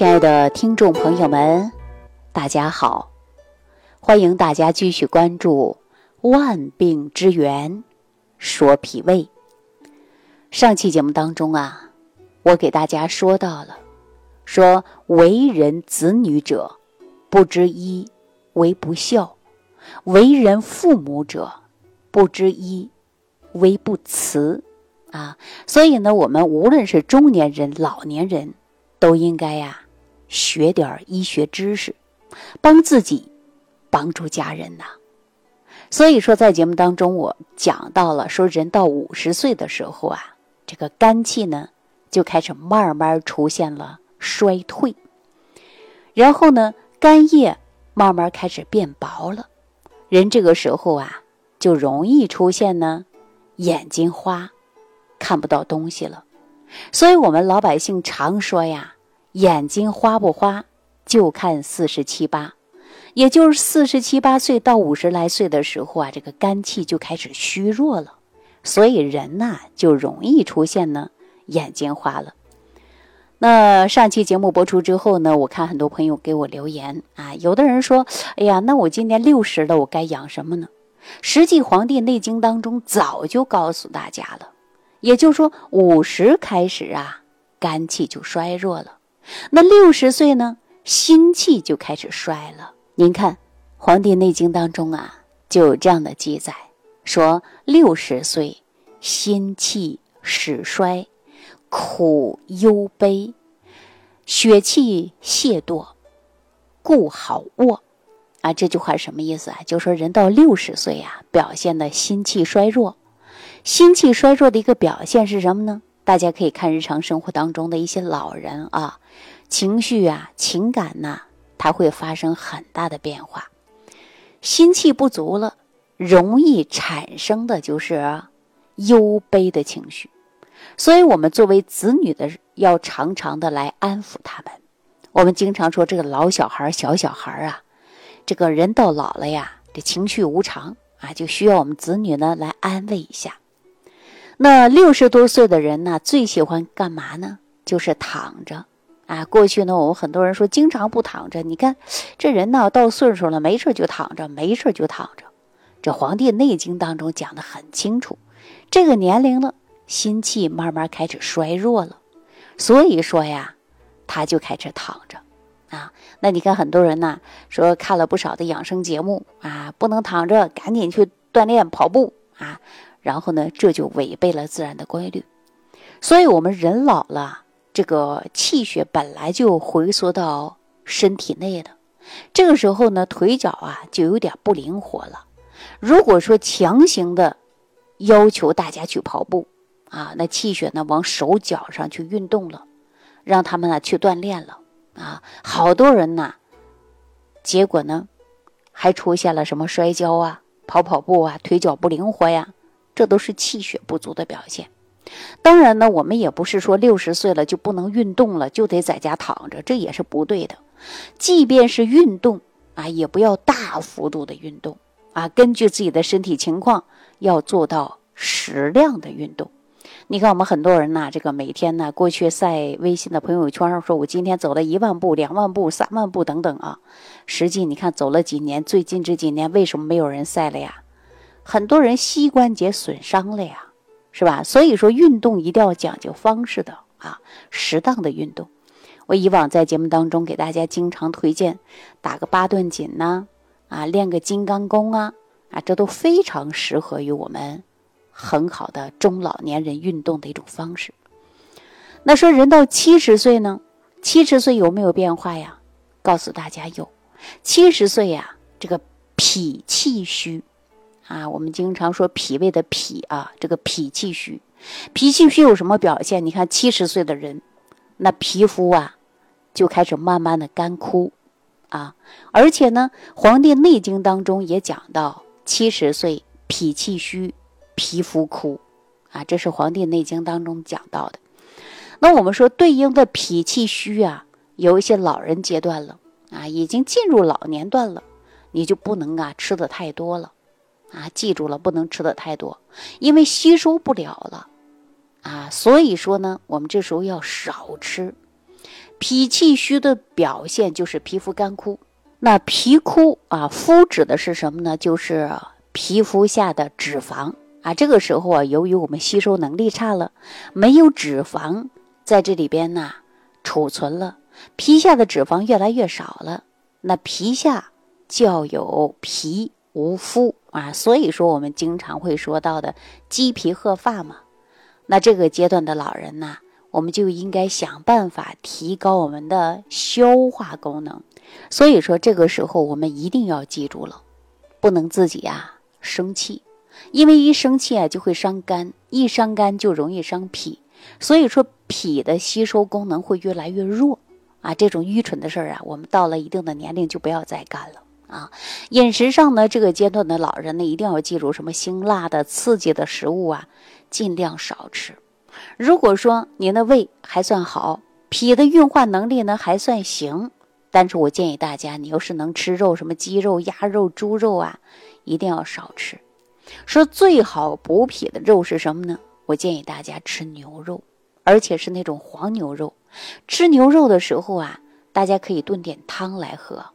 亲爱的听众朋友们，大家好！欢迎大家继续关注《万病之源说脾胃》。上期节目当中啊，我给大家说到了，说为人子女者，不知医为不孝；为人父母者，不知医为不慈。啊，所以呢，我们无论是中年人、老年人，都应该呀学点医学知识，帮自己，帮助家人呐。所以说，在节目当中，我讲到了说，人到五十岁的时候啊，这个肝气呢就开始慢慢出现了衰退，然后呢，肝叶慢慢开始变薄了，人这个时候啊就容易出现呢眼睛花。看不到东西了，所以我们老百姓常说呀，眼睛花不花就看四十七八，也就是四十七八岁到五十来岁的时候啊，这个肝气就开始虚弱了，所以人呐就容易出现呢眼睛花了。那上期节目播出之后呢，我看很多朋友给我留言啊，有的人说，哎呀，那我今年六十了，我该养什么呢？实际《黄帝内经》当中早就告诉大家了。也就是说，五十开始啊，肝气就衰弱了。那六十岁呢，心气就开始衰了。您看，《黄帝内经》当中啊，就有这样的记载，说六十岁心气始衰，苦忧悲，血气懈惰，故好卧。啊，这句话是什么意思啊？就说人到六十岁啊，表现的心气衰弱。心气衰弱的一个表现是什么呢？大家可以看日常生活当中的一些老人啊，情绪啊、情感呐，它会发生很大的变化。心气不足了，容易产生的就是忧悲的情绪。所以，我们作为子女的，要常常的来安抚他们。我们经常说，这个老小孩、小小孩啊，这个人到老了呀，这情绪无常啊，就需要我们子女呢来安慰一下。那六十多岁的人呢，最喜欢干嘛呢？就是躺着，啊，过去呢，我们很多人说经常不躺着。你看，这人呢到岁数了，没事就躺着，没事就躺着。这《黄帝内经》当中讲的很清楚，这个年龄了，心气慢慢开始衰弱了，所以说呀，他就开始躺着，啊，那你看很多人呢说看了不少的养生节目啊，不能躺着，赶紧去锻炼跑步啊。然后呢，这就违背了自然的规律，所以，我们人老了，这个气血本来就回缩到身体内的，这个时候呢，腿脚啊就有点不灵活了。如果说强行的要求大家去跑步啊，那气血呢往手脚上去运动了，让他们呢去锻炼了啊，好多人呢，结果呢，还出现了什么摔跤啊、跑跑步啊、腿脚不灵活呀。这都是气血不足的表现。当然呢，我们也不是说六十岁了就不能运动了，就得在家躺着，这也是不对的。即便是运动啊，也不要大幅度的运动啊，根据自己的身体情况，要做到适量的运动。你看，我们很多人呢，这个每天呢，过去晒微信的朋友圈上说，我今天走了一万步、两万步、三万步等等啊。实际你看，走了几年，最近这几年为什么没有人晒了呀？很多人膝关节损伤了呀，是吧？所以说运动一定要讲究方式的啊，适当的运动。我以往在节目当中给大家经常推荐打个八段锦呐，啊，练个金刚功啊，啊，这都非常适合于我们很好的中老年人运动的一种方式。那说人到七十岁呢，七十岁有没有变化呀？告诉大家有，七十岁呀，这个脾气虚。啊，我们经常说脾胃的脾啊，这个脾气虚，脾气虚有什么表现？你看七十岁的人，那皮肤啊就开始慢慢的干枯啊，而且呢，《黄帝内经》当中也讲到，七十岁脾气虚，皮肤枯啊，这是《黄帝内经》当中讲到的。那我们说对应的脾气虚啊，有一些老人阶段了啊，已经进入老年段了，你就不能啊吃的太多了。啊，记住了，不能吃的太多，因为吸收不了了，啊，所以说呢，我们这时候要少吃。脾气虚的表现就是皮肤干枯。那皮枯啊，肤指的是什么呢？就是皮肤下的脂肪啊。这个时候啊，由于我们吸收能力差了，没有脂肪在这里边呢储存了，皮下的脂肪越来越少了。那皮下较有皮无肤啊，所以说我们经常会说到的鸡皮鹤发嘛。那这个阶段的老人呢？我们就应该想办法提高我们的消化功能，所以说这个时候我们一定要记住了，不能自己啊生气，因为一生气啊就会伤肝，一伤肝就容易伤脾，所以说脾的吸收功能会越来越弱啊。这种愚蠢的事儿啊，我们到了一定的年龄就不要再干了啊。饮食上呢，这个阶段的老人呢，一定要记住什么辛辣的、刺激的食物啊，尽量少吃。如果说您的胃还算好，脾的运化能力呢还算行，但是我建议大家，你要是能吃肉，什么鸡肉、鸭肉、猪肉啊，一定要少吃。说最好补脾的肉是什么呢？我建议大家吃牛肉，而且是那种黄牛肉。吃牛肉的时候啊，大家可以炖点汤来喝，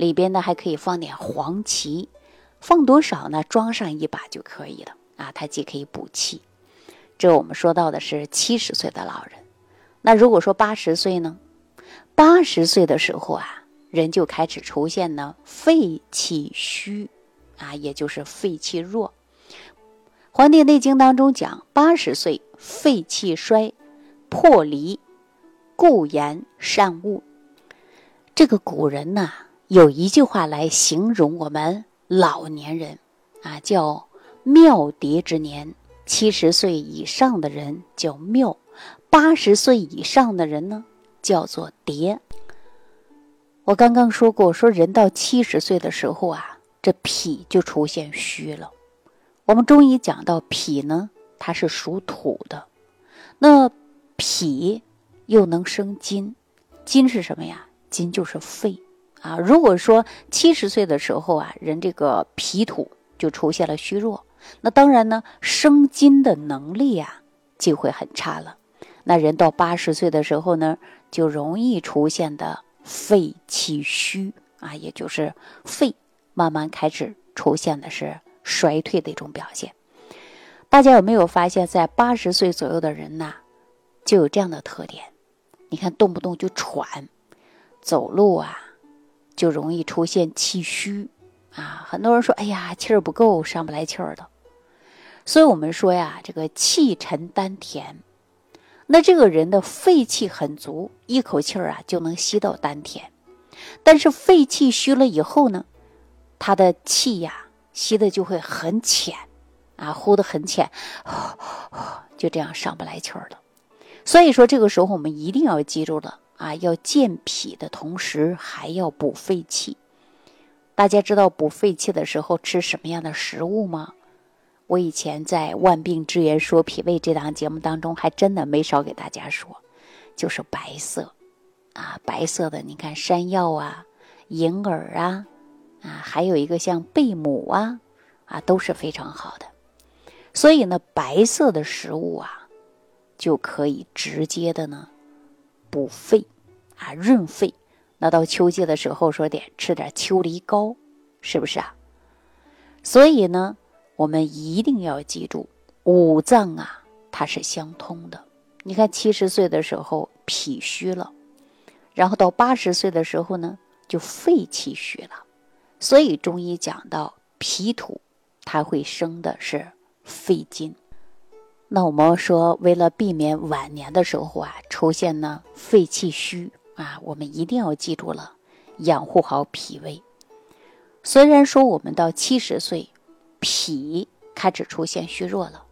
里边呢还可以放点黄芪，放多少呢？装上一把就可以了啊，它既可以补气。这我们说到的是七十岁的老人，那如果说八十岁呢？八十岁的时候啊，人就开始出现呢肺气虚，啊，也就是肺气弱。《黄帝内经》当中讲，八十岁肺气衰，破离，故言善恶。这个古人呐，有一句话来形容我们老年人，啊，叫妙蝶之年。七十岁以上的人叫妙，八十岁以上的人呢叫做蝶。我刚刚说过，说人到七十岁的时候啊，这脾就出现虚了。我们中医讲到脾呢，它是属土的，那脾又能生金，金是什么呀？金就是肺啊。如果说七十岁的时候啊，人这个脾土就出现了虚弱。那当然呢，生津的能力啊就会很差了。那人到八十岁的时候呢，就容易出现的肺气虚啊，也就是肺慢慢开始出现的是衰退的一种表现。大家有没有发现，在八十岁左右的人呐，就有这样的特点？你看，动不动就喘，走路啊就容易出现气虚啊。很多人说：“哎呀，气儿不够，上不来气儿的。”所以我们说呀，这个气沉丹田，那这个人的肺气很足，一口气儿啊就能吸到丹田。但是肺气虚了以后呢，他的气呀吸的就会很浅，啊，呼的很浅，就这样上不来气儿了。所以说这个时候我们一定要记住了啊，要健脾的同时还要补肺气。大家知道补肺气的时候吃什么样的食物吗？我以前在《万病之源说脾胃》这档节目当中，还真的没少给大家说，就是白色，啊，白色的，你看山药啊、银耳啊，啊，还有一个像贝母啊，啊，都是非常好的。所以呢，白色的食物啊，就可以直接的呢补肺，啊，润肺。那到秋季的时候，说点吃点秋梨膏，是不是啊？所以呢。我们一定要记住，五脏啊，它是相通的。你看，七十岁的时候脾虚了，然后到八十岁的时候呢，就肺气虚了。所以中医讲到脾土，它会生的是肺金。那我们说，为了避免晚年的时候啊出现呢肺气虚啊，我们一定要记住了，养护好脾胃。虽然说我们到七十岁。脾开始出现虚弱了，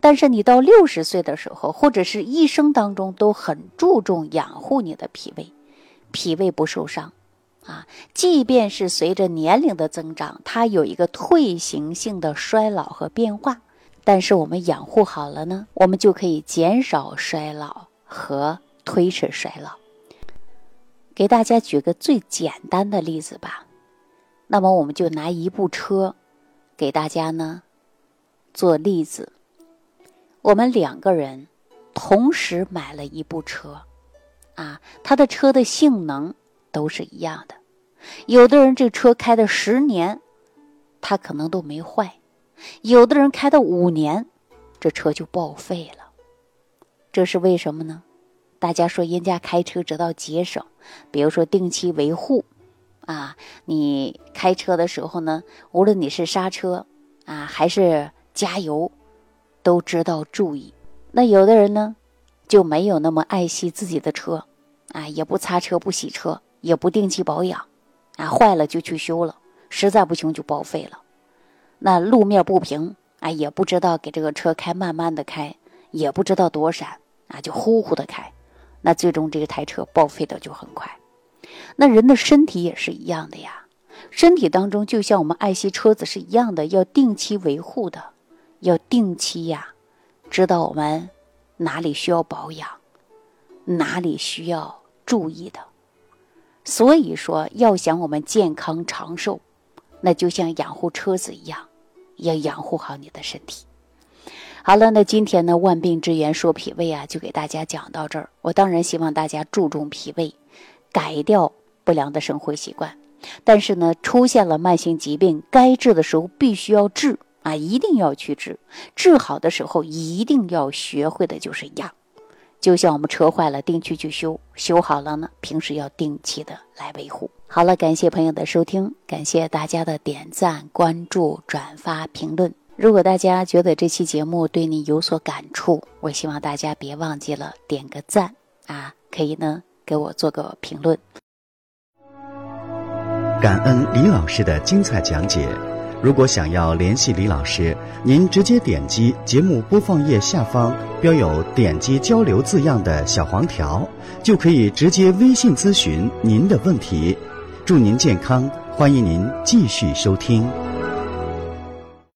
但是你到六十岁的时候，或者是一生当中都很注重养护你的脾胃，脾胃不受伤啊。即便是随着年龄的增长，它有一个退行性的衰老和变化，但是我们养护好了呢，我们就可以减少衰老和推迟衰老。给大家举个最简单的例子吧，那么我们就拿一部车。给大家呢做例子，我们两个人同时买了一部车，啊，他的车的性能都是一样的。有的人这车开的十年，他可能都没坏；有的人开的五年，这车就报废了。这是为什么呢？大家说人家开车知道节省，比如说定期维护，啊，你开车的时候呢，无论你是刹车啊还是加油，都知道注意。那有的人呢，就没有那么爱惜自己的车，啊，也不擦车不洗车，也不定期保养，啊，坏了就去修了，实在不行就报废了。那路面不平，啊，也不知道给这个车开慢慢的开，也不知道躲闪，啊，就呼呼的开。那最终这个台车报废的就很快。那人的身体也是一样的呀，身体当中就像我们爱惜车子是一样的，要定期维护的，要定期呀，知道我们哪里需要保养，哪里需要注意的。所以说，要想我们健康长寿，那就像养护车子一样，要养护好你的身体。好了，那今天呢，万病之源说脾胃啊，就给大家讲到这儿。我当然希望大家注重脾胃，改掉不良的生活习惯。但是呢，出现了慢性疾病，该治的时候必须要治啊，一定要去治。治好的时候，一定要学会的就是养。就像我们车坏了，定期去修；修好了呢，平时要定期的来维护。好了，感谢朋友的收听，感谢大家的点赞、关注、转发、评论。如果大家觉得这期节目对你有所感触，我希望大家别忘记了点个赞啊，可以呢给我做个评论。感恩李老师的精彩讲解。如果想要联系李老师，您直接点击节目播放页下方标有“点击交流”字样的小黄条，就可以直接微信咨询您的问题。祝您健康，欢迎您继续收听。